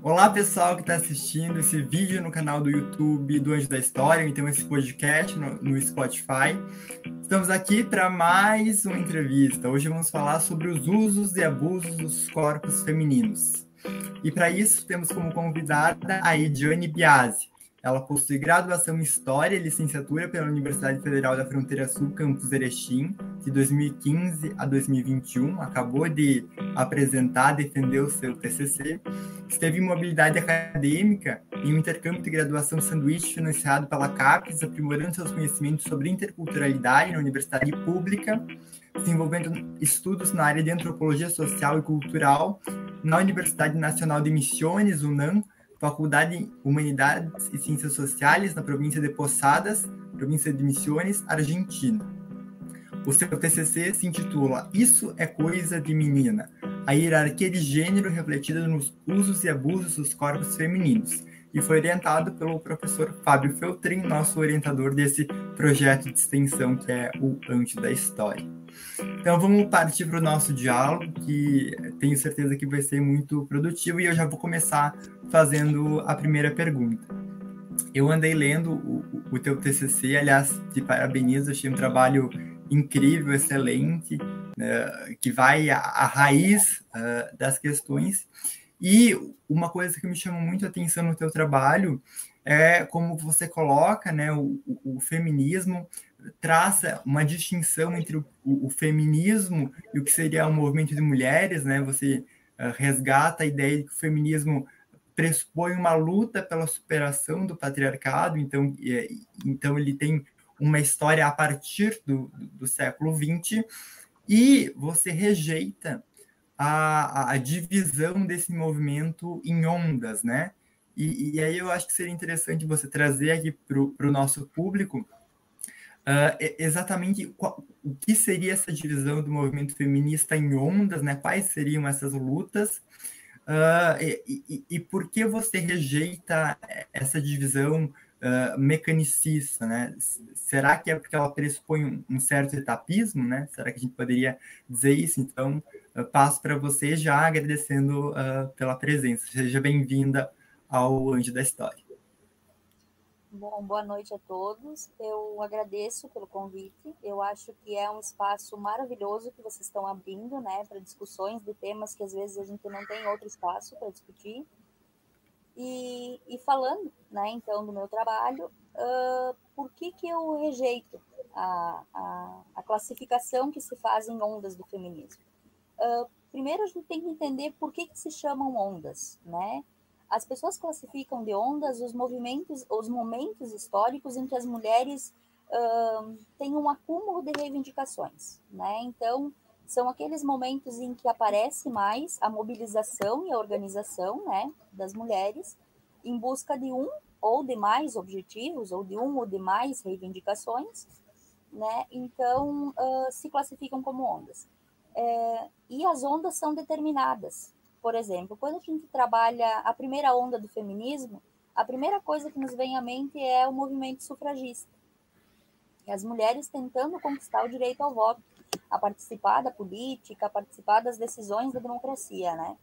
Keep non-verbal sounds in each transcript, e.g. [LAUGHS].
Olá, pessoal que está assistindo esse vídeo no canal do YouTube do Anjo da História, então esse podcast no, no Spotify. Estamos aqui para mais uma entrevista. Hoje vamos falar sobre os usos e abusos dos corpos femininos. E para isso temos como convidada a Ediane Biasi. Ela possui graduação em História e licenciatura pela Universidade Federal da Fronteira Sul, campus Erechim, de 2015 a 2021. Acabou de apresentar, defender o seu TCC. Esteve em mobilidade acadêmica em um intercâmbio de graduação sanduíche financiado pela CAPES, aprimorando seus conhecimentos sobre interculturalidade na Universidade Pública, desenvolvendo estudos na área de antropologia social e cultural na Universidade Nacional de Missões, UNAM, Faculdade de Humanidades e Ciências Sociais na província de Posadas, província de Missões, Argentina. O seu TCC se intitula Isso é Coisa de Menina, a hierarquia de gênero refletida nos usos e abusos dos corpos femininos, e foi orientado pelo professor Fábio Feltrin, nosso orientador desse projeto de extensão que é o Antes da História. Então vamos partir para o nosso diálogo, que tenho certeza que vai ser muito produtivo, e eu já vou começar fazendo a primeira pergunta. Eu andei lendo o, o teu TCC, aliás, te parabenizo, achei um trabalho incrível, excelente, né, que vai à, à raiz uh, das questões. E uma coisa que me chamou muito a atenção no teu trabalho é como você coloca né, o, o feminismo, traça uma distinção entre o, o, feminismo e o que seria o movimento de mulheres, né? Você uh, resgata a ideia de que o feminismo pressupõe uma luta pela superação do patriarcado, então, e, então ele tem uma história a partir do, do, do século XX, e você rejeita a, a, divisão desse movimento em ondas, né? E, e, aí eu acho que seria interessante você trazer aqui para o nosso público uh, exatamente qual, o que seria essa divisão do movimento feminista em ondas, né? Quais seriam essas lutas uh, e, e, e, por que você rejeita essa divisão uh, mecanicista, né? Será que é porque ela pressupõe um, um, certo etapismo, né? Será que a gente poderia dizer isso? Então, passo para você já agradecendo pela presença. Seja bem-vinda ao Anjo da História. Bom, boa noite a todos. Eu agradeço pelo convite. Eu acho que é um espaço maravilhoso que vocês estão abrindo, né, para discussões de temas que às vezes a gente não tem outro espaço para discutir. E, e, falando, né, então, do meu trabalho, uh, por que que eu rejeito a, a, a, classificação que se faz em ondas do feminismo? Uh, primeiro, a gente tem que entender por que, que se chamam ondas, né? as pessoas classificam de ondas os movimentos, os momentos históricos em que as mulheres uh, têm um acúmulo de reivindicações, né? Então, são aqueles momentos em que aparece mais a mobilização e a organização, né, das mulheres em busca de um ou de mais objetivos, ou de um ou de mais reivindicações, né? Então, uh, se classificam como ondas. É, e as ondas são determinadas, por exemplo, quando a gente trabalha a primeira onda do feminismo, a primeira coisa que nos vem à mente é o movimento sufragista. E as mulheres tentando conquistar o direito ao voto, a participar da política, a participar das decisões da democracia, né?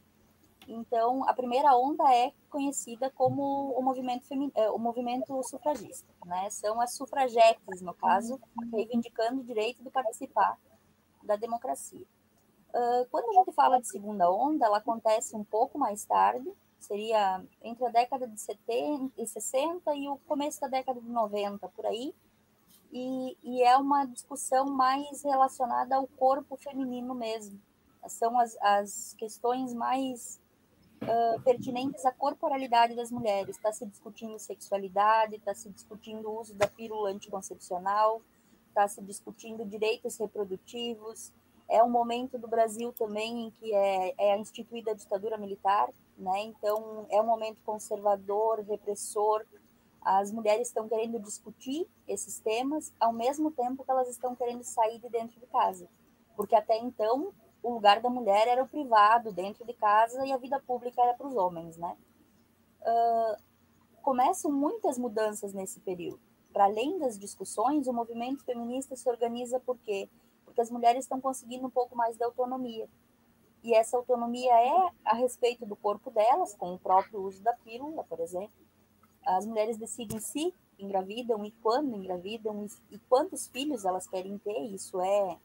Então, a primeira onda é conhecida como o movimento, femin... Eh, o movimento sufragista, né? São as sufragetes, no caso, reivindicando o direito de participar da democracia. Uh, quando a gente fala de segunda onda, ela acontece um pouco mais tarde, seria entre a década de 70 e 60 e o começo da década de 90, por aí, e, e é uma discussão mais relacionada ao corpo feminino mesmo. São as, as questões mais uh, pertinentes à corporalidade das mulheres. Está se discutindo sexualidade, está se discutindo o uso da pílula anticoncepcional, está se discutindo direitos reprodutivos, é um momento do Brasil também em que é, é instituída a ditadura militar, né? Então é um momento conservador, repressor. As mulheres estão querendo discutir esses temas ao mesmo tempo que elas estão querendo sair de dentro de casa, porque até então o lugar da mulher era o privado, dentro de casa, e a vida pública era para os homens, né? Uh, começam muitas mudanças nesse período. Para além das discussões, o movimento feminista se organiza porque porque as mulheres estão conseguindo um pouco mais de autonomia. E essa autonomia é a respeito do corpo delas, com o próprio uso da pílula, por exemplo. As mulheres decidem se engravidam e quando engravidam e quantos filhos elas querem ter. Isso é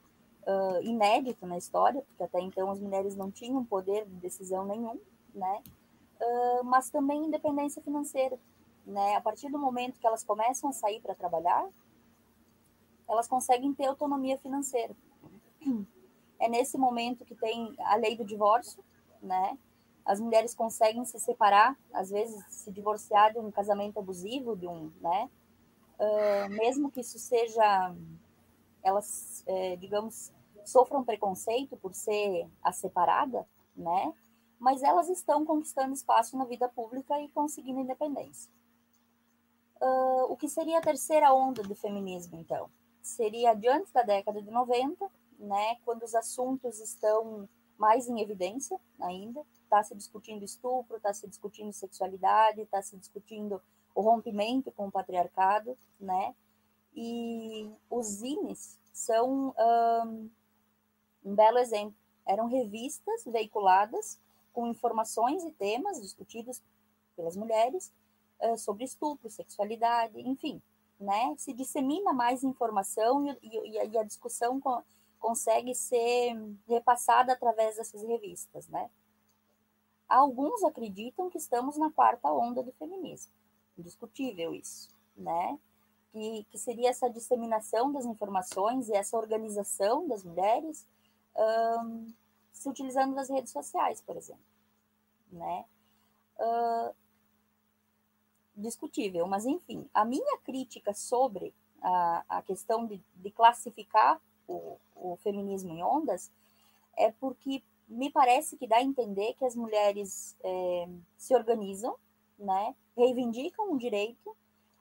uh, inédito na história, porque até então as mulheres não tinham poder de decisão nenhum, né? Uh, mas também independência financeira, né? A partir do momento que elas começam a sair para trabalhar, elas conseguem ter autonomia financeira. É nesse momento que tem a lei do divórcio, né? As mulheres conseguem se separar, às vezes se divorciar de um casamento abusivo, de um, né? Uh, mesmo que isso seja, elas, é, digamos, sofram preconceito por ser a separada, né? Mas elas estão conquistando espaço na vida pública e conseguindo independência. Uh, o que seria a terceira onda do feminismo, então? Seria diante da década de 90, né, quando os assuntos estão mais em evidência ainda, está se discutindo estupro, está se discutindo sexualidade, está se discutindo o rompimento com o patriarcado, né? E os zines são um, um belo exemplo. Eram revistas veiculadas com informações e temas discutidos pelas mulheres uh, sobre estupro, sexualidade, enfim, né? Se dissemina mais informação e, e, e a discussão consegue ser repassada através dessas revistas, né? Alguns acreditam que estamos na quarta onda do feminismo, indiscutível isso, né? Que, que seria essa disseminação das informações e essa organização das mulheres um, se utilizando das redes sociais, por exemplo, né? Uh, discutível, mas enfim, a minha crítica sobre a, a questão de, de classificar o, o feminismo em ondas é porque me parece que dá a entender que as mulheres é, se organizam, né, reivindicam um direito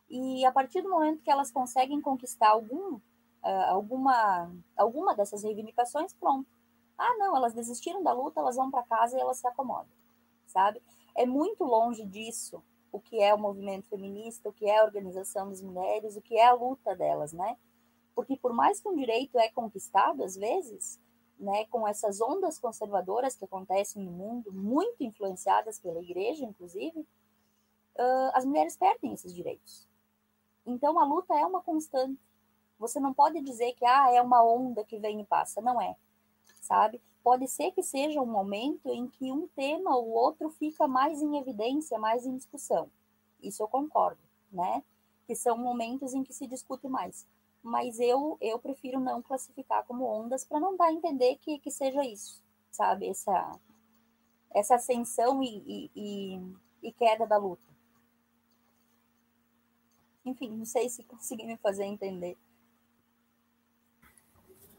e a partir do momento que elas conseguem conquistar algum, uh, alguma, alguma dessas reivindicações, pronto. Ah, não, elas desistiram da luta, elas vão para casa e elas se acomodam, sabe? É muito longe disso o que é o movimento feminista, o que é a organização das mulheres, o que é a luta delas, né? Porque por mais que um direito é conquistado, às vezes, né, com essas ondas conservadoras que acontecem no mundo, muito influenciadas pela igreja, inclusive, uh, as mulheres perdem esses direitos. Então, a luta é uma constante. Você não pode dizer que ah, é uma onda que vem e passa. Não é, sabe? Pode ser que seja um momento em que um tema ou outro fica mais em evidência, mais em discussão. Isso eu concordo, né? Que são momentos em que se discute mais mas eu, eu prefiro não classificar como ondas para não dar a entender que, que seja isso, sabe? Essa, essa ascensão e, e, e, e queda da luta. Enfim, não sei se consegui me fazer entender.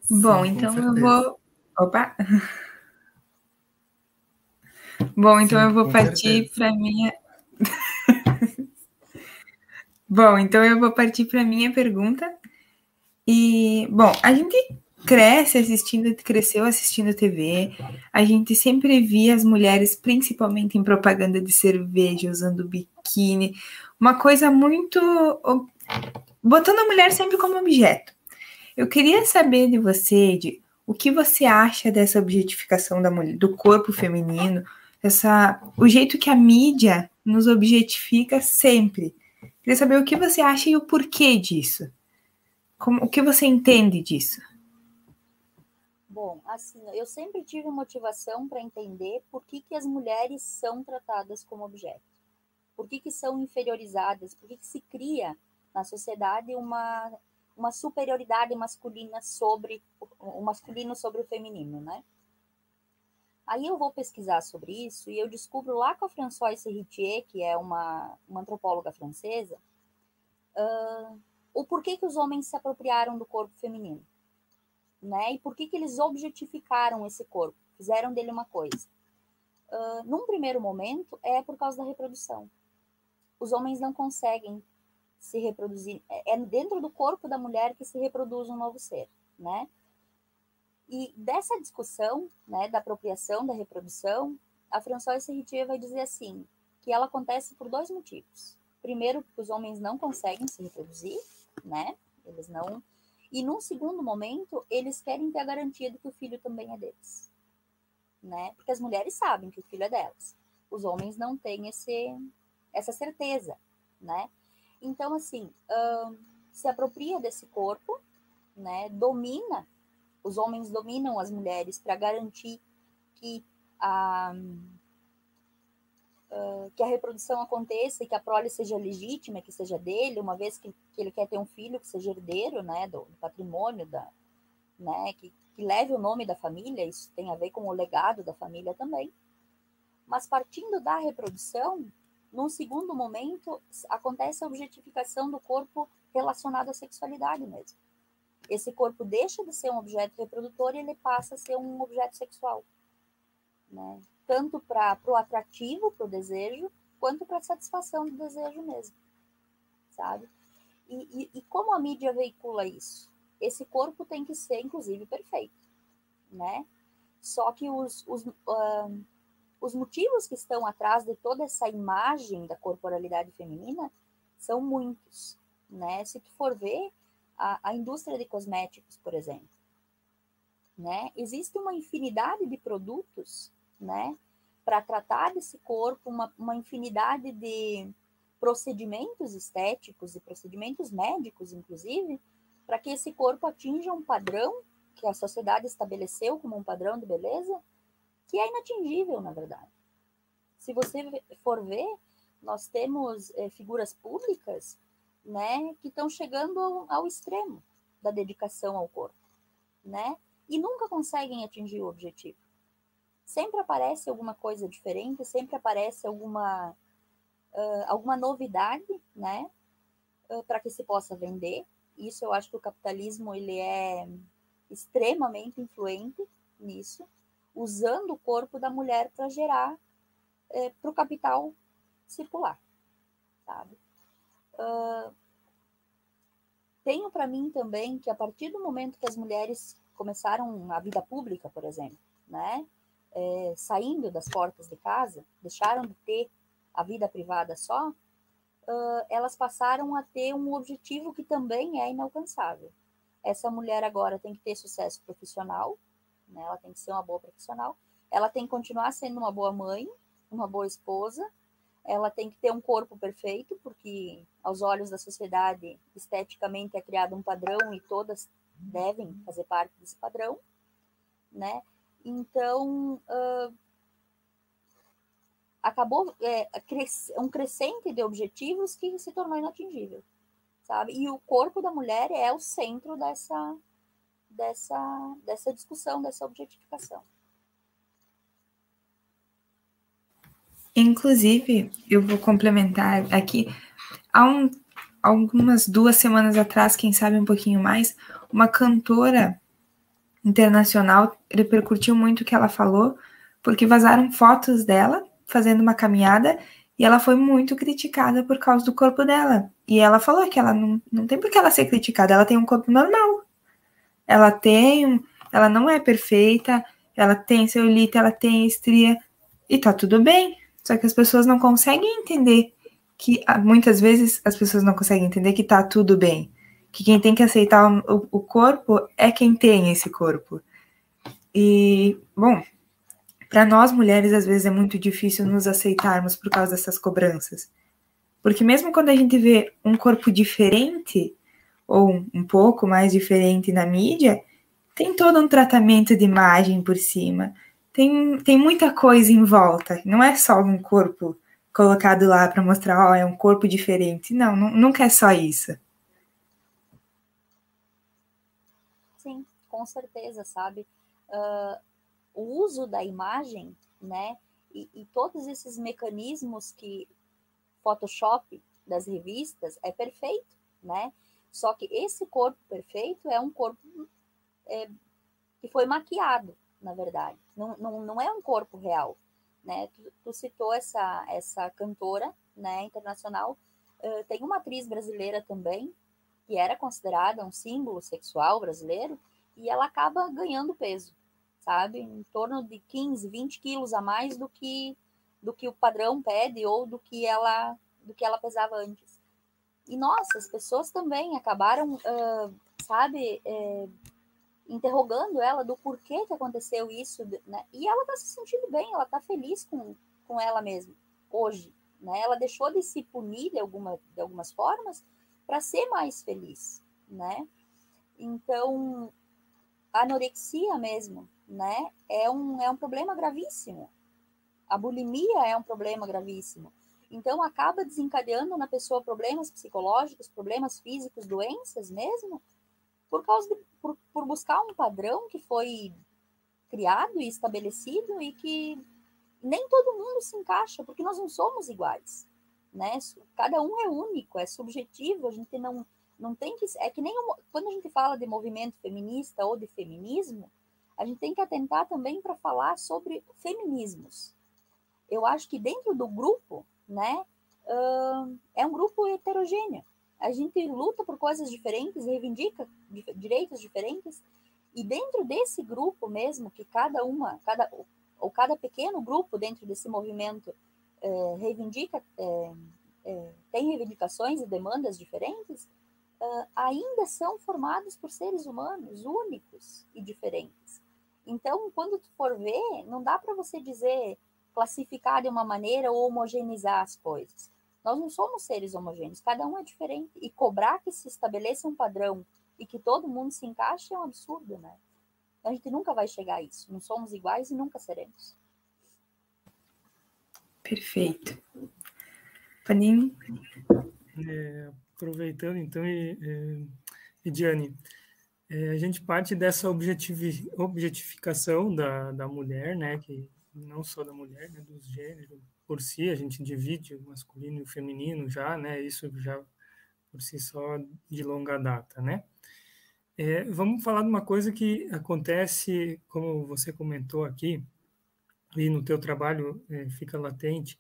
Bom, Sim, então eu vou. Opa! Bom, então Sim, eu vou partir para minha. [LAUGHS] Bom, então eu vou partir para minha pergunta, e, bom, a gente cresce assistindo, cresceu assistindo TV, a gente sempre via as mulheres, principalmente em propaganda de cerveja, usando biquíni, uma coisa muito. botando a mulher sempre como objeto. Eu queria saber de você, de o que você acha dessa objetificação da mulher, do corpo feminino, essa, o jeito que a mídia nos objetifica sempre. Queria saber o que você acha e o porquê disso. Como, o que você entende disso? Bom, assim, eu sempre tive motivação para entender por que, que as mulheres são tratadas como objeto. Por que, que são inferiorizadas? Por que, que se cria na sociedade uma, uma superioridade masculina sobre o masculino sobre o feminino, né? Aí eu vou pesquisar sobre isso e eu descubro lá com a Françoise Serritier, que é uma, uma antropóloga francesa, uh, o porquê que os homens se apropriaram do corpo feminino, né? E por que que eles objetificaram esse corpo, fizeram dele uma coisa. Uh, num primeiro momento, é por causa da reprodução. Os homens não conseguem se reproduzir, é, é dentro do corpo da mulher que se reproduz um novo ser, né? E dessa discussão, né, da apropriação da reprodução, a Françoise Serritier vai dizer assim, que ela acontece por dois motivos. Primeiro, porque os homens não conseguem se reproduzir, né? Eles não. E num segundo momento, eles querem ter a garantia de que o filho também é deles. né? Porque as mulheres sabem que o filho é delas. Os homens não têm esse, essa certeza, né? Então, assim, se apropria desse corpo, né? Domina, os homens dominam as mulheres para garantir que a, que a reprodução aconteça e que a prole seja legítima, que seja dele, uma vez que, que ele quer ter um filho que seja herdeiro, né, do, do patrimônio, da, né, que, que leve o nome da família, isso tem a ver com o legado da família também. Mas partindo da reprodução, num segundo momento, acontece a objetificação do corpo relacionado à sexualidade mesmo. Esse corpo deixa de ser um objeto reprodutor e ele passa a ser um objeto sexual. Né? Tanto para o atrativo, para o desejo, quanto para a satisfação do desejo mesmo. Sabe? E, e, e, como a mídia veicula isso? Esse corpo tem que ser, inclusive, perfeito. Né? Só que os, os, os motivos que estão atrás de toda essa imagem da corporalidade feminina são muitos, né? Se tu for ver a, a indústria de cosméticos, por exemplo, né? Existe uma infinidade de produtos, né? Para tratar desse corpo, uma, uma infinidade de procedimentos estéticos e procedimentos médicos, inclusive, para que esse corpo atinja um padrão que a sociedade estabeleceu como um padrão de beleza, que é inatingível, na verdade. Se você for ver, nós temos é, figuras públicas né, que estão chegando ao, extremo da dedicação ao corpo, né, e nunca conseguem atingir o objetivo. Sempre aparece alguma coisa diferente, sempre aparece alguma, uh, alguma novidade, né, para que se possa vender. Isso eu acho que o capitalismo ele é extremamente influente nisso usando o corpo da mulher para gerar é, para o capital circular, sabe? Tenho para mim também que a partir do momento que as mulheres começaram a vida pública, por exemplo, né, é, saindo das portas de casa, deixaram de ter a vida privada só, uh, elas passaram a ter um objetivo que também é inalcançável. Essa mulher agora tem que ter sucesso profissional, né? Ela tem que ser uma boa profissional, ela tem que continuar sendo uma boa mãe, uma boa esposa, ela tem que ter um corpo perfeito, porque aos olhos da sociedade, esteticamente é criado um padrão e todas devem fazer parte desse padrão, né? Então, uh, acabou é, um crescente de objetivos que se tornou inatingível, sabe? E o corpo da mulher é o centro dessa, dessa, dessa discussão, dessa objetificação. Inclusive, eu vou complementar aqui. Há um, algumas duas semanas atrás, quem sabe um pouquinho mais, uma cantora internacional repercutiu muito o que ela falou, porque vazaram fotos dela fazendo uma caminhada e ela foi muito criticada por causa do corpo dela. E ela falou que ela não, não tem por que ela ser criticada, ela tem um corpo normal. Ela tem, ela não é perfeita, ela tem celulite, ela tem estria e tá tudo bem. Só que as pessoas não conseguem entender que ah, muitas vezes as pessoas não conseguem entender que tá tudo bem. Que quem tem que aceitar o, o corpo é quem tem esse corpo. E, bom, para nós mulheres às vezes é muito difícil nos aceitarmos por causa dessas cobranças. Porque mesmo quando a gente vê um corpo diferente, ou um pouco mais diferente na mídia, tem todo um tratamento de imagem por cima. Tem, tem muita coisa em volta. Não é só um corpo colocado lá para mostrar, ó, oh, é um corpo diferente. Não, não, nunca é só isso. Sim, com certeza, sabe? Uh, o uso da imagem, né? E, e todos esses mecanismos que Photoshop das revistas é perfeito, né? Só que esse corpo perfeito é um corpo é, que foi maquiado, na verdade. Não, não, não é um corpo real. Né? Tu, tu citou essa, essa cantora né, internacional. Uh, tem uma atriz brasileira também, que era considerada um símbolo sexual brasileiro, e ela acaba ganhando peso, sabe? Em torno de 15, 20 quilos a mais do que, do que o padrão pede ou do que ela, do que ela pesava antes. E nossa, as pessoas também acabaram, uh, sabe, é, interrogando ela do porquê que aconteceu isso, né? E ela está se sentindo bem, ela está feliz com, com ela mesma hoje, né? Ela deixou de se punir de, alguma, de algumas formas para ser mais feliz, né? Então, anorexia mesmo, né? É um, é um problema gravíssimo. A bulimia é um problema gravíssimo. Então, acaba desencadeando na pessoa problemas psicológicos, problemas físicos, doenças mesmo, por causa de, por, por buscar um padrão que foi criado e estabelecido e que nem todo mundo se encaixa, porque nós não somos iguais, né? Cada um é único, é subjetivo, a gente não não tem que é que nem quando a gente fala de movimento feminista ou de feminismo, a gente tem que atentar também para falar sobre feminismos. Eu acho que dentro do grupo, né, uh, é um grupo heterogêneo a gente luta por coisas diferentes, reivindica direitos diferentes, e dentro desse grupo mesmo, que cada uma, cada, ou cada pequeno grupo dentro desse movimento é, reivindica, é, é, tem reivindicações e demandas diferentes, ainda são formados por seres humanos únicos e diferentes. Então, quando tu for ver, não dá para você dizer classificar de uma maneira ou homogeneizar as coisas. Nós não somos seres homogêneos, cada um é diferente. E cobrar que se estabeleça um padrão e que todo mundo se encaixe é um absurdo, né? A gente nunca vai chegar a isso. Não somos iguais e nunca seremos. Perfeito. Paninho? É, aproveitando, então, e, e, e Diane, é, a gente parte dessa objetificação da, da mulher, né, que não só da mulher, né, dos gêneros, por si, a gente divide o masculino e o feminino já, né? Isso já por si só de longa data, né? É, vamos falar de uma coisa que acontece, como você comentou aqui, e no teu trabalho é, fica latente,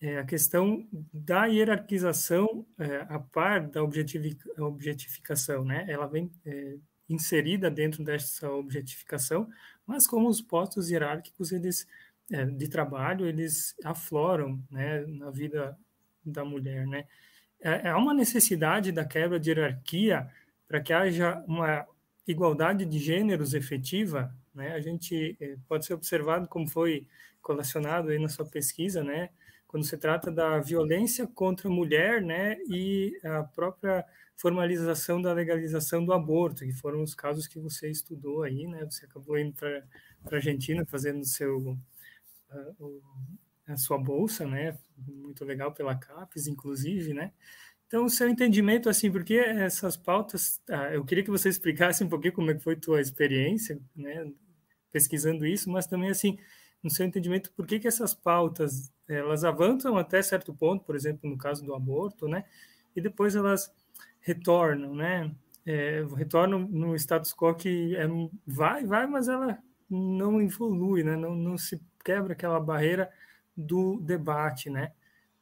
é a questão da hierarquização é, a par da objetificação, né? Ela vem é, inserida dentro dessa objetificação, mas como os postos hierárquicos, eles é, de trabalho eles afloram né, na vida da mulher. Né? É, é uma necessidade da quebra de hierarquia para que haja uma igualdade de gêneros efetiva. Né? A gente pode ser observado como foi colacionado aí na sua pesquisa, né? Quando se trata da violência contra a mulher né? e a própria formalização da legalização do aborto, que foram os casos que você estudou aí, né? Você acabou indo para a Argentina fazendo seu a, sua bolsa, né? Muito legal pela CAPES, inclusive, né? Então, o seu entendimento, assim, porque essas pautas, ah, eu queria que você explicasse um pouquinho como é que foi tua experiência, né, pesquisando isso, mas também, assim, no seu entendimento, por que que essas pautas, elas avançam até certo ponto, por exemplo, no caso do aborto, né, e depois elas retornam, né, é, retornam no status quo que é, vai, vai, mas ela não evolui, né, não, não se quebra aquela barreira do debate, né?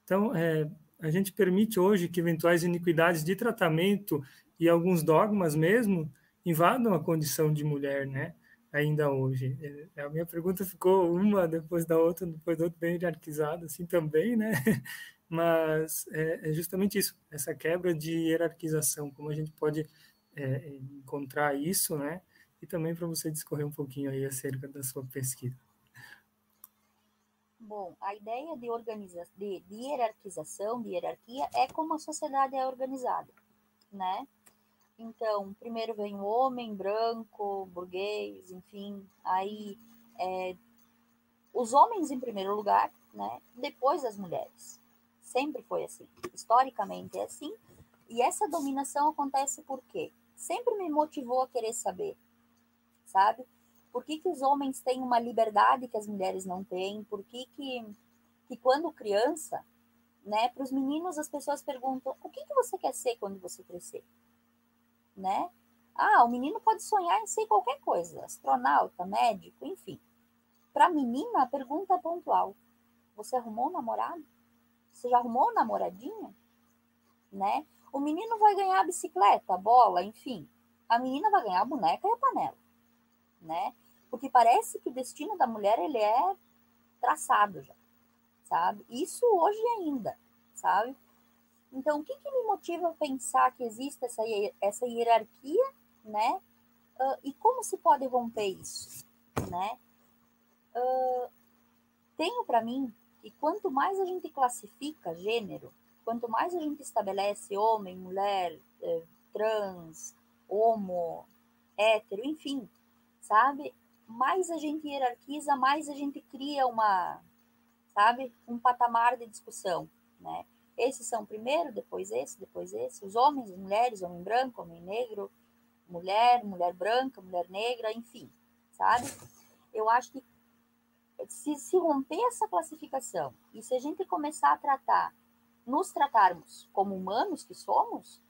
Então, é, a gente permite hoje que eventuais iniquidades de tratamento e alguns dogmas mesmo invadam a condição de mulher, né? Ainda hoje. É, a minha pergunta ficou uma depois da outra, depois da outra, bem hierarquizada, assim também, né? [LAUGHS] Mas é, é justamente isso, essa quebra de hierarquização, como a gente pode é, encontrar isso, né? E também para você discorrer um pouquinho aí acerca da sua pesquisa. Bom, a ideia de, organiza de, de hierarquização, de hierarquia, é como a sociedade é organizada, né? Então, primeiro vem o homem branco, burguês, enfim, aí é, os homens em primeiro lugar, né? Depois as mulheres. Sempre foi assim. Historicamente é assim. E essa dominação acontece por quê? Sempre me motivou a querer saber, sabe? Por que, que os homens têm uma liberdade que as mulheres não têm? Por que, que, que quando criança, né, para os meninos as pessoas perguntam: o que, que você quer ser quando você crescer? Né? Ah, o menino pode sonhar em ser qualquer coisa, astronauta, médico, enfim. Para a menina, a pergunta é pontual: você arrumou um namorado? Você já arrumou um namoradinha? Né? O menino vai ganhar a bicicleta, a bola, enfim. A menina vai ganhar a boneca e a panela né? Porque parece que o destino da mulher ele é traçado já, sabe? Isso hoje ainda, sabe? Então, o que, que me motiva a pensar que existe essa, essa hierarquia, né? Uh, e como se pode romper isso, né? Uh, tenho para mim que quanto mais a gente classifica gênero, quanto mais a gente estabelece homem, mulher, eh, trans, homo, hétero, enfim, sabe? Mais a gente hierarquiza, mais a gente cria uma, sabe? Um patamar de discussão, né? Esses são primeiro, depois esse, depois esse. Os homens, as mulheres, homem branco, homem negro, mulher, mulher branca, mulher negra, enfim, sabe? Eu acho que se, se romper essa classificação e se a gente começar a tratar, nos tratarmos como humanos que somos,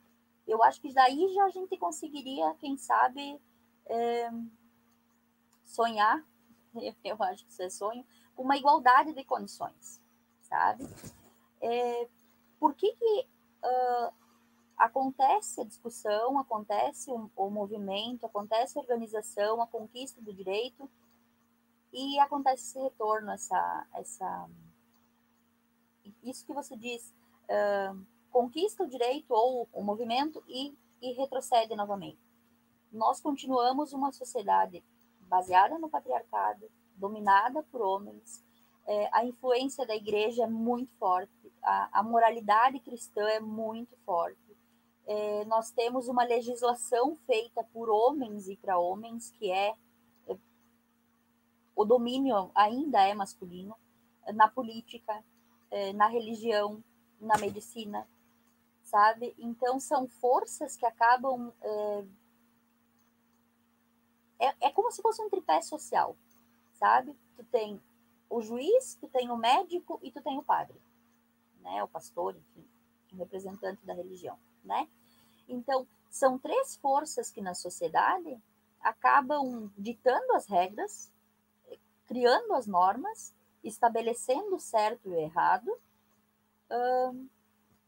eu acho que daí já a gente conseguiria, quem sabe, é, sonhar, [LAUGHS] eu acho que isso é sonho, uma igualdade de condições, sabe? É, por que, que uh, acontece a discussão, acontece o, o movimento, acontece a organização, a conquista do direito, e acontece esse retorno, essa, essa isso que você diz, uh, conquista o direito ou o movimento e, e retrocede novamente. Nós continuamos uma sociedade baseada no patriarcado, dominada por homens, é, a influência da igreja é muito forte, a, a moralidade cristã é muito forte. É, nós temos uma legislação feita por homens e para homens, que é, é o domínio ainda é masculino, na política, é, na religião, na medicina, sabe? Então, são forças que acabam. É, é, é, como se fosse um tripé social, sabe? Tu tem o juiz, tu tem o médico e tu tem o padre, né? O pastor, enfim, o representante da religião, né? Então, são três forças que na sociedade acabam ditando as regras, criando as normas, estabelecendo o certo e o errado,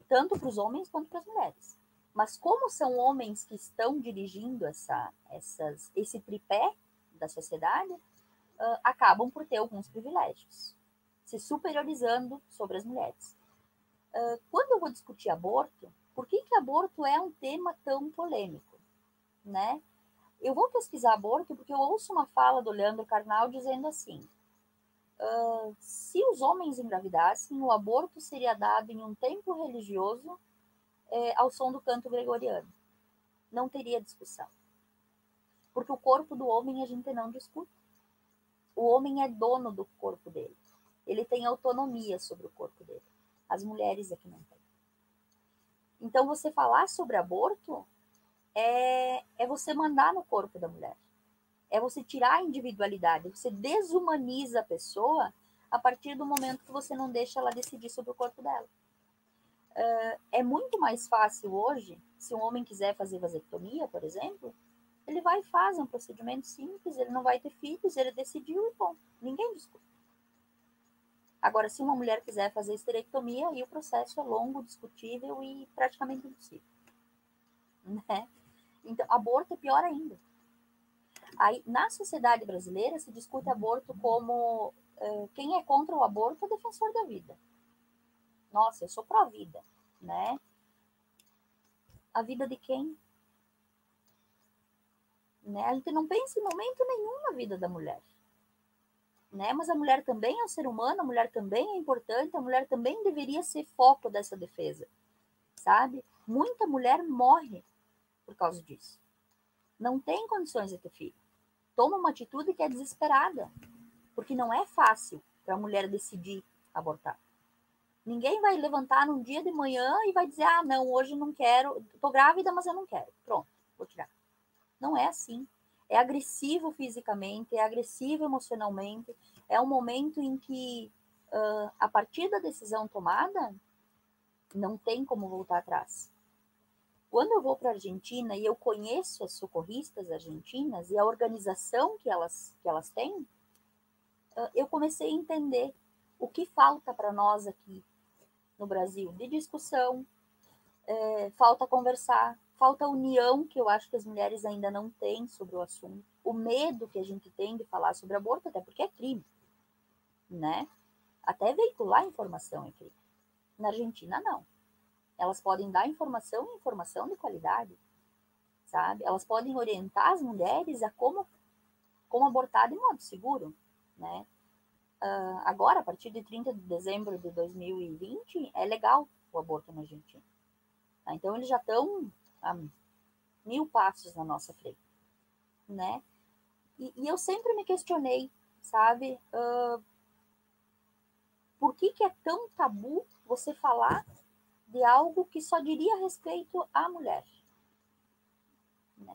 tanto para os homens quanto para as mulheres. Mas como são homens que estão dirigindo essa, essas, esse tripé da sociedade, uh, acabam por ter alguns privilégios, se superiorizando sobre as mulheres. Uh, quando eu vou discutir aborto, por que, que aborto é um tema tão polêmico? Né? Eu vou pesquisar aborto porque eu ouço uma fala do Leandro Carnal dizendo assim: Uh, se os homens engravidassem, o aborto seria dado em um templo religioso é, ao som do canto gregoriano. Não teria discussão. Porque o corpo do homem a gente não discute. O homem é dono do corpo dele. Ele tem autonomia sobre o corpo dele. As mulheres é que não têm. Então, você falar sobre aborto é, é você mandar no corpo da mulher é você tirar a individualidade, você desumaniza a pessoa a partir do momento que você não deixa ela decidir sobre o corpo dela. Uh, é muito mais fácil hoje, se um homem quiser fazer vasectomia, por exemplo, ele vai e faz um procedimento simples, ele não vai ter filhos, ele decidiu e bom, ninguém discute. Agora, se uma mulher quiser fazer esterectomia, aí o processo é longo, discutível e praticamente impossível. [LAUGHS] Né? Então, aborto é pior ainda. Aí, na sociedade brasileira, se discute aborto como uh, quem é contra o aborto é defensor da vida. Nossa, eu sou pró-vida, né? A vida de quem? Né? A gente não pensa em momento nenhum na vida da mulher. Né? Mas a mulher também é um ser humano, a mulher também é importante, a mulher também deveria ser foco dessa defesa, sabe? Muita mulher morre por causa disso não tem condições de ter filho. Toma uma atitude que é desesperada, porque não é fácil para a mulher decidir abortar. Ninguém vai levantar num dia de manhã e vai dizer: ah, não, hoje não quero, estou grávida, mas eu não quero. Pronto, vou tirar. Não é assim. É agressivo fisicamente, é agressivo emocionalmente. É um momento em que, uh, a partir da decisão tomada, não tem como voltar atrás. Quando eu vou para a Argentina e eu conheço as socorristas argentinas e a organização que elas, que elas têm, eu comecei a entender o que falta para nós aqui no Brasil de discussão, é, falta conversar, falta união, que eu acho que as mulheres ainda não têm sobre o assunto, o medo que a gente tem de falar sobre aborto, até porque é crime, né? Até veicular informação é crime. Na Argentina, não. Elas podem dar informação e informação de qualidade, sabe? Elas podem orientar as mulheres a como, como abortar de modo seguro, né? Uh, agora, a partir de 30 de dezembro de 2020, é legal o aborto na Argentina. Tá? Então, eles já estão a mil passos na nossa frente, né? E, e eu sempre me questionei, sabe? Uh, por que, que é tão tabu você falar de algo que só diria respeito à mulher? Né?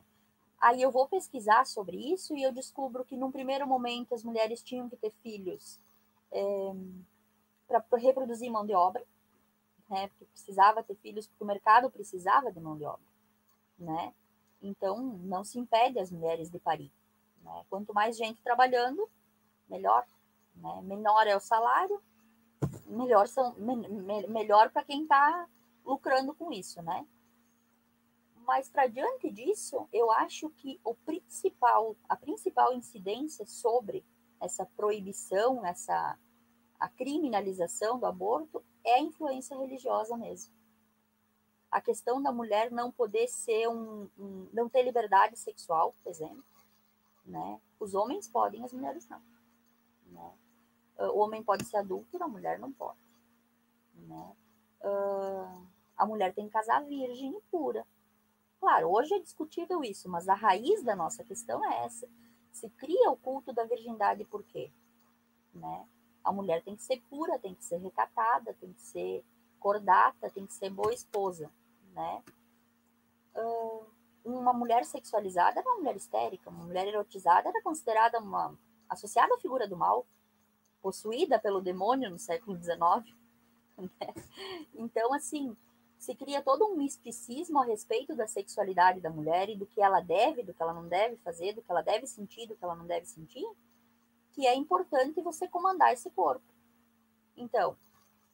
Aí eu vou pesquisar sobre isso e eu descubro que, num primeiro momento, as mulheres tinham que ter filhos é, para reproduzir mão de obra, né? Porque precisava ter filhos, porque o mercado precisava de mão de obra, né? Então, não se impede as mulheres de parir. Né? Quanto mais gente trabalhando, melhor. Né? Menor é o salário, melhor, são, me, me, melhor para quem está lucrando com isso, né? Mas para diante disso, eu acho que o principal, a principal incidência sobre essa proibição, essa a criminalização do aborto é a influência religiosa mesmo. A questão da mulher não poder ser um, um não ter liberdade sexual, por exemplo, né? Os homens podem, as mulheres não. Né? O homem pode ser adulto, a mulher não pode. Né? Uh, a mulher tem que casar virgem e pura. Claro, hoje é discutível isso, mas a raiz da nossa questão é essa. Se cria o culto da virgindade por quê? Né? A mulher tem que ser pura, tem que ser recatada, tem que ser cordata, tem que ser boa esposa, né? Uma mulher sexualizada era uma mulher histérica, uma mulher erotizada era considerada uma associada à figura do mal, possuída pelo demônio no século XIX. [LAUGHS] Né? Então, assim, se cria todo um misticismo a respeito da sexualidade da mulher e do que ela deve, do que ela não deve fazer, do que ela deve sentir, do que ela não deve sentir, que é importante você comandar esse corpo. Então,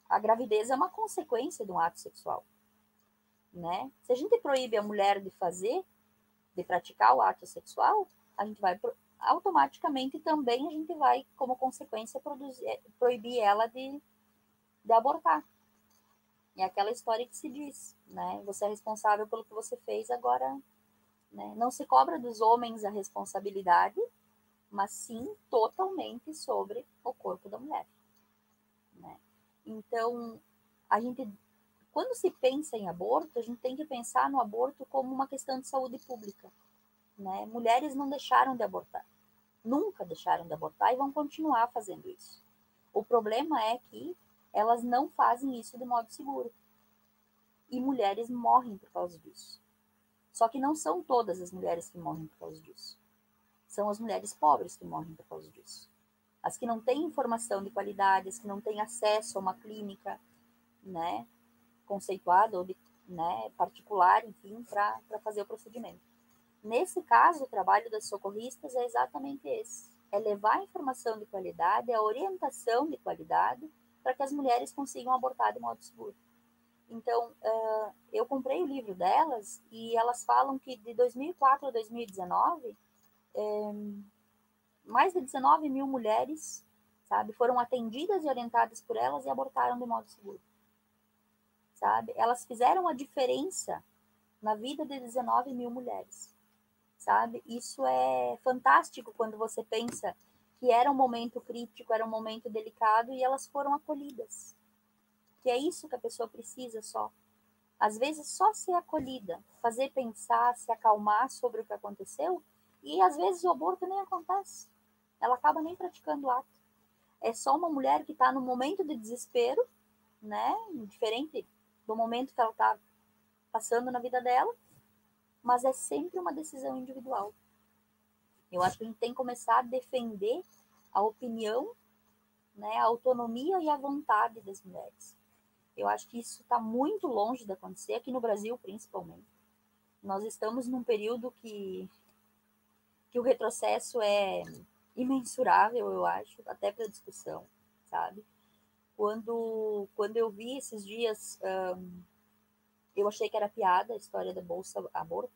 a gravidez é uma consequência de um ato sexual né? Se a gente proíbe a mulher de fazer, de praticar o ato sexual, a gente vai automaticamente também a gente vai, como consequência, produzir, eh, proibir ela de, de abortar. É aquela história que se diz, né? Você é responsável pelo que você fez, agora né? não se cobra dos homens a responsabilidade, mas sim totalmente sobre o corpo da mulher. Né? Então, a gente quando se pensa em aborto, a gente tem que pensar no aborto como uma questão de saúde pública. Né? Mulheres não deixaram de abortar, nunca deixaram de abortar e vão continuar fazendo isso. O problema é que elas não fazem isso de modo seguro. E mulheres morrem por causa disso. Só que não são todas as mulheres que morrem por causa disso. São as mulheres pobres que morrem por causa disso. As que não têm informação de qualidade, as que não têm acesso a uma clínica, né? Conceituado ou de, né, particular, enfim, para fazer o procedimento. Nesse caso, o trabalho das socorristas é exatamente esse: é levar a informação de qualidade, a orientação de qualidade, para que as mulheres consigam abortar de modo seguro. Então, uh, eu comprei o livro delas e elas falam que de 2004 a 2019, é, mais de 19 mil mulheres, sabe, foram atendidas e orientadas por elas e abortaram de modo seguro sabe? Elas fizeram a diferença na vida de 19 mil mulheres, sabe? Isso é fantástico quando você pensa que era um momento crítico, era um momento delicado e elas foram acolhidas. Que é isso que a pessoa precisa só. Às vezes só ser acolhida, fazer pensar, se acalmar sobre o que aconteceu, e às vezes o aborto nem acontece. Ela acaba nem praticando o ato. É só uma mulher que está no momento de desespero, né? Diferente do momento que ela está passando na vida dela, mas é sempre uma decisão individual. Eu acho que a gente tem que começar a defender a opinião, né, a autonomia e a vontade das mulheres. Eu acho que isso está muito longe de acontecer, aqui no Brasil principalmente. Nós estamos num período que, que o retrocesso é imensurável, eu acho, até para discussão, sabe? Quando, quando eu vi esses dias, um, eu achei que era piada a história da bolsa aborto,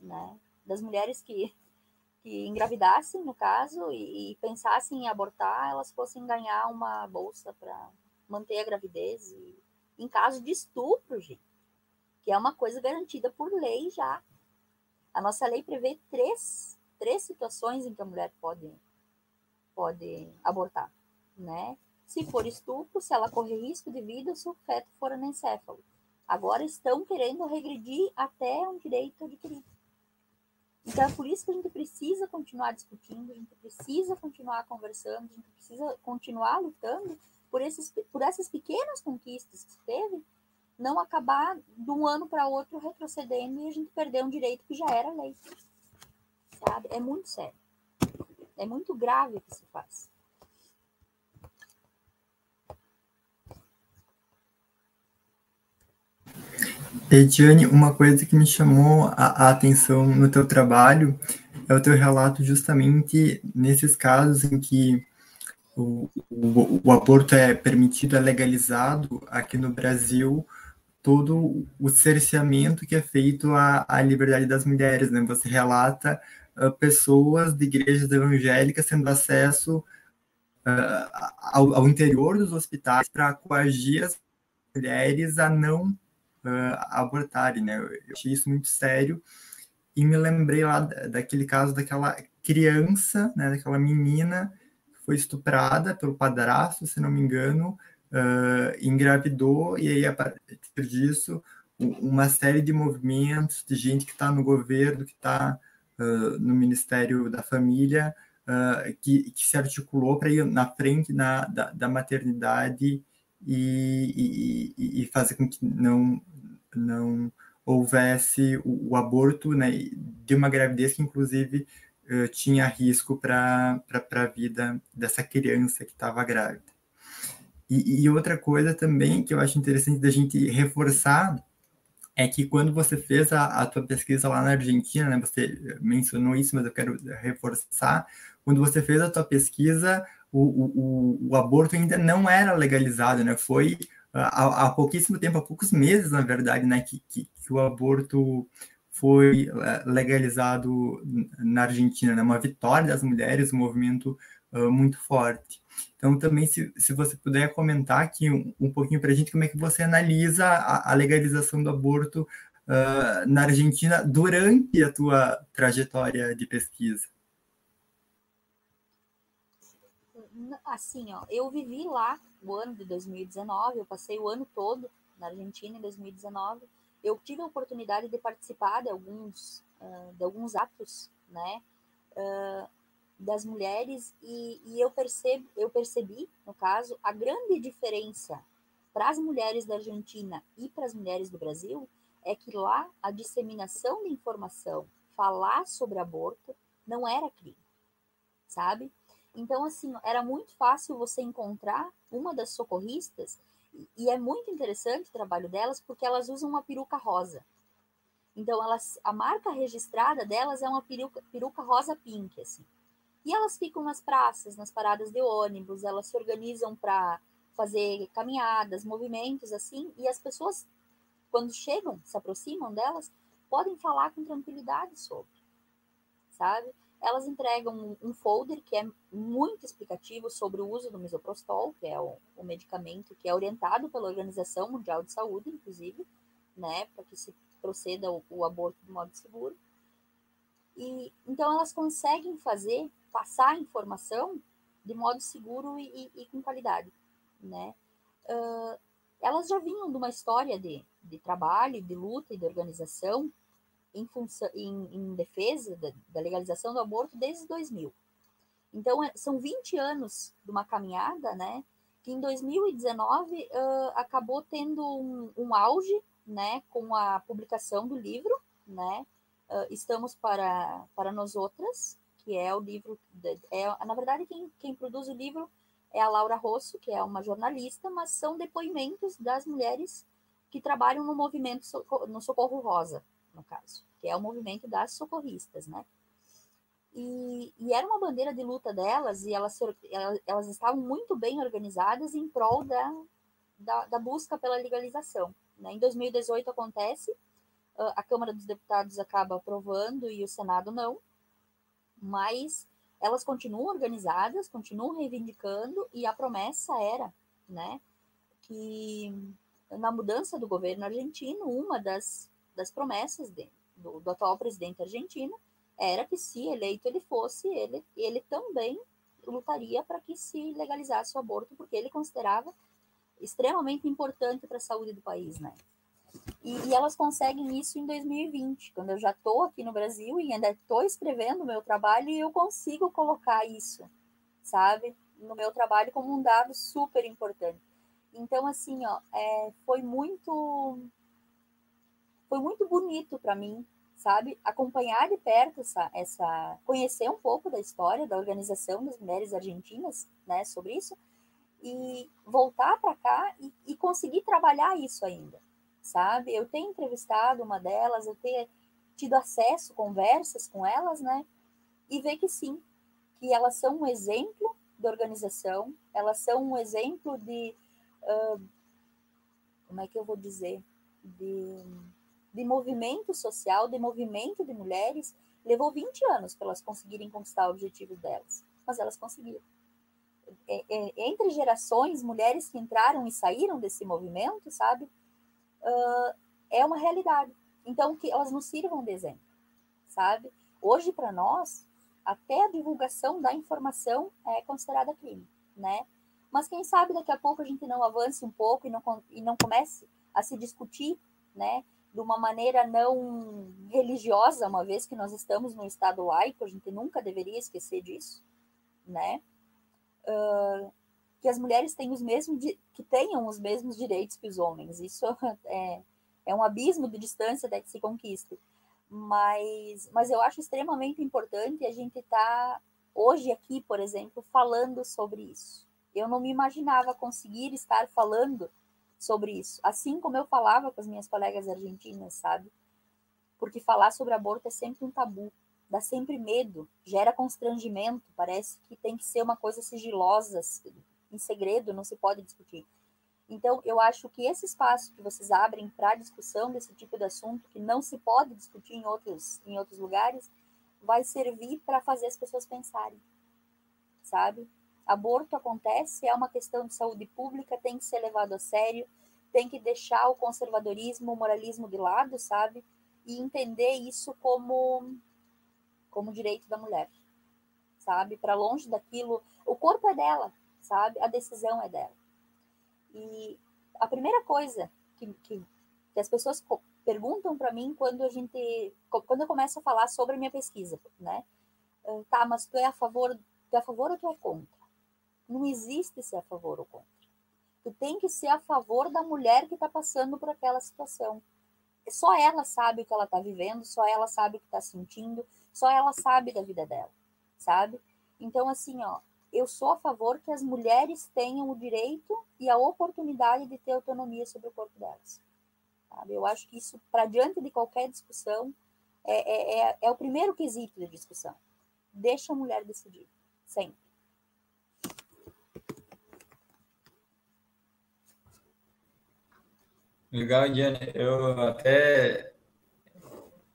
né? Das mulheres que, que engravidassem, no caso, e, e pensassem em abortar, elas fossem ganhar uma bolsa para manter a gravidez. E, em caso de estupro, gente, que é uma coisa garantida por lei já, A nossa lei prevê três, três situações em que a mulher pode, pode abortar, né? Se for estupro, se ela correr risco de vida, se o feto for anencéfalo. Agora estão querendo regredir até um direito adquirido. Então é por isso que a gente precisa continuar discutindo, a gente precisa continuar conversando, a gente precisa continuar lutando por, esses, por essas pequenas conquistas que teve, não acabar de um ano para outro retrocedendo e a gente perder um direito que já era lei. Sabe? É muito sério. É muito grave o que se faz. Ediane, uma coisa que me chamou a, a, atenção no teu trabalho é o teu relato justamente nesses casos em que o, o, o aborto é permitido, é legalizado aqui no Brasil, todo o cerceamento que é feito à, à liberdade das mulheres, né? Você relata uh, pessoas de igrejas evangélicas tendo acesso uh, ao, ao, interior dos hospitais para coagir as mulheres a não uh, abortarem, né? Eu achei isso muito sério e me lembrei lá daquele caso daquela criança, né, daquela menina que foi estuprada pelo padrasto, se não me engano, uh, engravidou e aí a partir disso uma série de movimentos de gente que está no governo, que está uh, no Ministério da Família, uh, que, que, se articulou para ir na frente na, da, da maternidade e, e, e, fazer com que não não houvesse o, o, aborto né, de uma gravidez que, inclusive, uh, tinha risco para a vida dessa criança que estava grávida. E, e, outra coisa também que eu acho interessante da gente reforçar é que quando você fez a, a tua pesquisa lá na Argentina, né, você mencionou isso, mas eu quero reforçar, quando você fez a tua pesquisa, o, o, o aborto ainda não era legalizado, né? Foi há, há, pouquíssimo tempo, há poucos meses, na verdade, né, que, que, que o aborto foi eh, legalizado na Argentina, né, uma vitória das mulheres, um movimento uh, muito forte. Então, também, se, se você puder comentar aqui um, um pouquinho para a gente, como é que você analisa a, a legalização do aborto uh, na Argentina durante a tua trajetória de pesquisa. Assim, ó, eu vivi lá o ano de 2019, eu passei o ano todo na Argentina em 2019. Eu tive a oportunidade de participar de alguns, uh, de alguns atos, né, uh, das mulheres e, e eu, percebo, eu percebi, no caso, a grande diferença para as mulheres da Argentina e para as mulheres do Brasil é que lá a disseminação de informação, falar sobre aborto, não era crime, sabe? Então, assim, era muito fácil você encontrar uma das socorristas, e é muito interessante o trabalho delas, porque elas usam uma peruca rosa. Então, elas, a marca registrada delas é uma peruca, peruca rosa pink, assim. E elas ficam nas praças, nas paradas de ônibus, elas se organizam para fazer caminhadas, movimentos, assim, e as pessoas, quando chegam, se aproximam delas, podem falar com tranquilidade sobre, sabe? Elas entregam um folder que é muito explicativo sobre o uso do misoprostol, que é o, o medicamento que é orientado pela Organização Mundial de Saúde, inclusive, né, para que se proceda o, o, aborto de modo seguro. E então elas conseguem fazer passar informação de modo seguro e, e, e com qualidade, né? Uh, elas já vinham de uma história de, de trabalho, de luta e de organização em, função, em, em defesa da, da, legalização do aborto desde 2000. Então, é, são 20 anos de uma caminhada, né? Que em 2019 uh, acabou tendo um, um, auge, né? Com a publicação do livro, né? Uh, Estamos para, para Nós Outras, que é o livro. De, é, na verdade, quem, quem produz o livro é a Laura Rosso, que é uma jornalista, mas são depoimentos das mulheres que trabalham no movimento no Socorro Rosa, no caso, que é o movimento das socorristas, né? E, e era uma bandeira de luta delas e elas, elas, estavam muito bem organizadas em prol da, da, da busca pela legalização. Né? Em 2018 acontece, a Câmara dos Deputados acaba aprovando e o Senado não, mas elas continuam organizadas, continuam reivindicando e a promessa era, né, que na mudança do governo argentino, uma das das promessas de, do, do atual presidente argentino era que se eleito ele fosse, ele, ele também lutaria para que se legalizasse o aborto, porque ele considerava extremamente importante para a saúde do país, né? E, e, elas conseguem isso em 2020, quando eu já estou aqui no Brasil e ainda estou escrevendo o meu trabalho e eu consigo colocar isso, sabe, no meu trabalho como um dado super importante. Então, assim, ó, é, foi muito foi muito bonito para mim, sabe, acompanhar de perto essa, essa, conhecer um pouco da história da organização das mulheres argentinas, né, sobre isso, e voltar para cá e, e conseguir trabalhar isso ainda, sabe? Eu tenho entrevistado uma delas, eu tenho tido acesso, conversas com elas, né? E ver que sim, que elas são um exemplo de organização, elas são um exemplo de. Uh, como é que eu vou dizer? De, de movimento social, de movimento de mulheres. Levou 20 anos para elas conseguirem conquistar o objetivo delas, mas elas conseguiram. É, é, entre gerações, mulheres que entraram e saíram desse movimento, sabe? Uh, é uma realidade. Então, que elas nos sirvam de exemplo, sabe? Hoje, para nós, até a divulgação da informação é considerada crime, né? Mas quem sabe daqui a pouco a gente não avance um pouco e não, e não comece a se discutir, né? De uma maneira não religiosa, uma vez que nós estamos num Estado laico, a gente nunca deveria esquecer disso, né? Uh, que as mulheres tenham os mesmos que tenham os mesmos direitos que os homens. Isso [LAUGHS] é, é um abismo de distância que se conquista. Mas, mas eu acho extremamente importante a gente estar tá hoje aqui, por exemplo, falando sobre isso. Eu não me imaginava conseguir estar falando sobre isso, assim como eu falava com as minhas colegas argentinas, sabe? Porque falar sobre aborto é sempre um tabu, dá sempre medo, gera constrangimento, parece que tem que ser uma coisa sigilosa, em segredo, não se pode discutir. Então, eu acho que esse espaço que vocês abrem para discussão desse tipo de assunto, que não se pode discutir em outros, em outros lugares, vai servir para fazer as pessoas pensarem, sabe? Aborto acontece, é uma questão de saúde pública, tem que ser levado a sério, tem que deixar o conservadorismo, o moralismo de lado, sabe? E entender isso como, como direito da mulher, sabe? Para longe daquilo. O corpo é dela, sabe? A decisão é dela. E a primeira coisa que, que, que as pessoas perguntam para mim quando a gente, quando eu começo a falar sobre a minha pesquisa, né? Ah, tá, mas tu é a favor, tu é a favor ou tu é contra? Não existe ser a favor ou contra. Tu tem que ser a favor da mulher que está passando por aquela situação. Só ela sabe o que ela está vivendo, só ela sabe o que está sentindo, só ela sabe da vida dela, sabe? Então, assim, ó, eu sou a favor que as mulheres tenham o direito e a oportunidade de ter autonomia sobre o corpo delas. Sabe? Eu acho que isso, para diante de qualquer discussão, é, é, é, é o primeiro quesito de discussão. Deixa a mulher decidir, sempre. Legal, Diana. Eu até,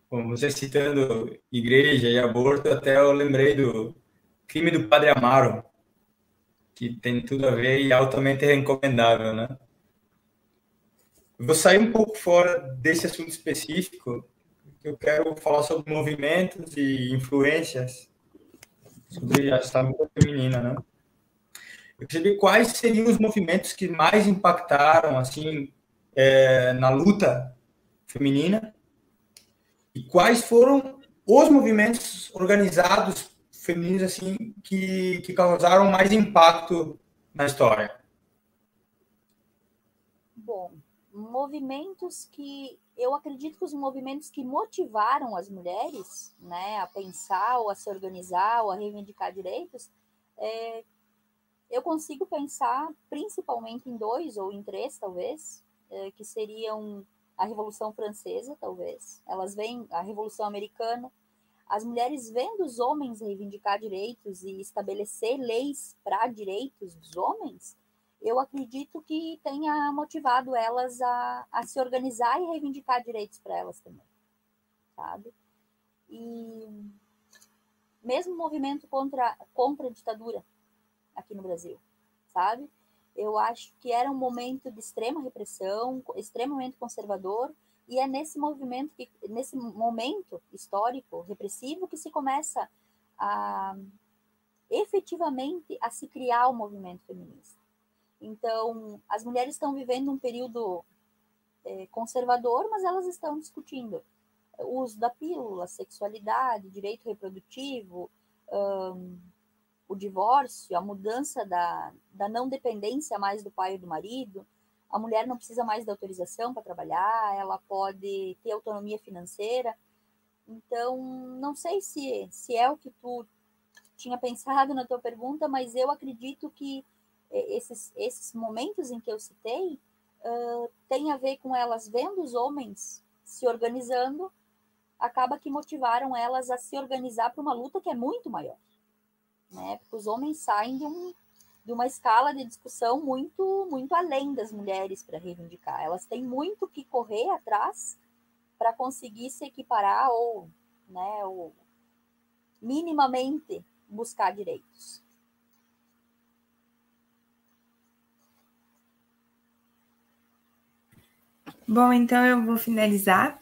você citando igreja e aborto, até eu lembrei do, Crime do Padre Amaro, que tem tudo a ver e altamente recomendável, né? Vou sair um pouco fora desse assunto específico, eu quero falar sobre movimentos e influências sobre a saúde feminina, né? Eu saber quais seriam os movimentos que mais impactaram, assim, é, na luta feminina e quais foram os movimentos organizados femininos assim que, que causaram mais impacto na história? Bom, movimentos que eu acredito que os movimentos que motivaram as mulheres, né, a pensar ou a se organizar ou a reivindicar direitos, é, eu consigo pensar principalmente em dois ou em três, talvez, que seriam a Revolução Francesa, talvez. Elas vêm a Revolução Americana, as mulheres vendo os homens reivindicar direitos e estabelecer leis para direitos dos homens, eu acredito que tenha motivado elas a, a se organizar e reivindicar direitos para elas também, sabe? E mesmo movimento contra, contra a ditadura aqui no Brasil, sabe? Eu acho que era um momento de extrema repressão, extremamente conservador, E é nesse movimento, que, nesse momento histórico, repressivo, que se começa a efetivamente a se criar o movimento feminista. Então, as mulheres estão vivendo um período é, conservador, mas elas estão discutindo o uso da pílula, sexualidade, direito reprodutivo, o divórcio, a mudança da, da não dependência mais do pai e do marido. A mulher não precisa mais de autorização para trabalhar, ela pode ter autonomia financeira. Então, não sei se, se é o que tu tinha pensado na tua pergunta, mas eu acredito que é, esses, esses momentos em que eu citei uh, tem a ver com elas vendo os homens se organizando, acaba que motivaram elas a se organizar para uma luta que é muito maior. Né? Porque os homens saem de, um, de uma escala de discussão muito, muito além das mulheres para reivindicar. Elas têm muito que correr atrás para conseguir se equiparar ou, né, ou minimamente buscar direitos. Bom, então eu vou finalizar.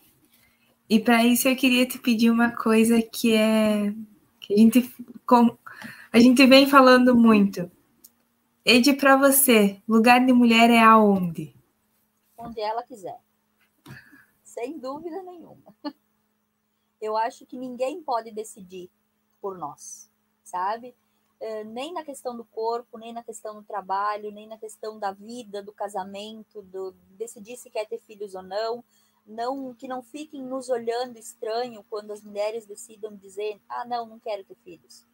E para isso eu queria te pedir uma coisa que é que a gente a gente vem falando muito. Ed, para você, lugar de mulher é aonde? Onde ela quiser. Sem dúvida nenhuma. [LAUGHS] Eu acho que ninguém pode decidir por nós sabe? Uh, nem na questão do corpo, nem na questão do trabalho, nem na questão da vida, do casamento, do decidir se quer ter filhos ou não. Não que não fiquem nos olhando estranho quando as mulheres decidam dizer: "Ah, não, não quero ter filhos".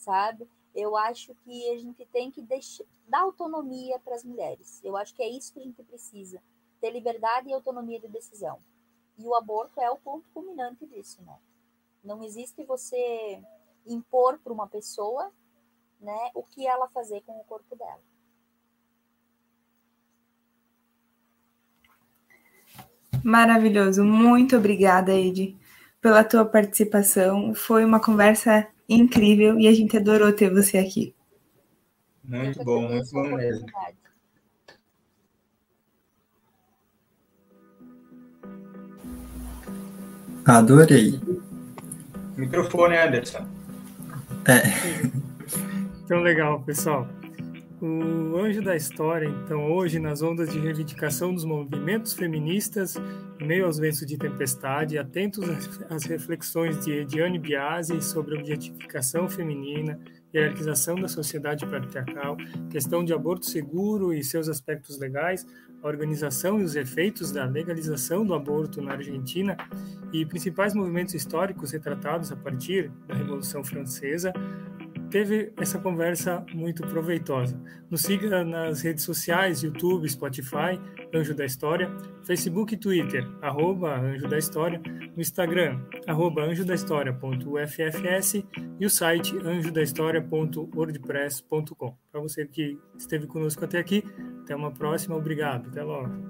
Sabe? Eu acho que a gente tem que deixar, dar autonomia para as mulheres. Eu acho que é isso que a gente precisa, ter liberdade e autonomia de decisão. E o aborto é o ponto culminante disso, né? Não existe você impor para uma pessoa, né, o que ela fazer com o corpo dela. Maravilhoso, muito obrigada, Ed, pela tua participação. Foi uma conversa incrível e a gente adorou ter você aqui. Muito bom, muito bom mesmo. Adorei. Microfone, Anderson. É. Então, legal, pessoal. O Anjo da História, então, hoje, nas ondas de reivindicação dos movimentos feministas, em meio aos ventos de tempestade, atentos às reflexões de Ediane Biasi sobre objetificação feminina, hierarquização da sociedade patriarcal, questão de aborto seguro e seus aspectos legais, a organização e os efeitos da legalização do aborto na Argentina e principais movimentos históricos retratados a partir da Revolução Francesa, teve essa conversa muito proveitosa. Nos siga nas redes sociais, YouTube, Spotify, Anjo da História, Facebook e Twitter, arroba Anjo da História, no Instagram, arroba anjodahistoria.uffs e o site anjodahistoria.wordpress.com. Para você que esteve conosco até aqui, até uma próxima, obrigado, até logo.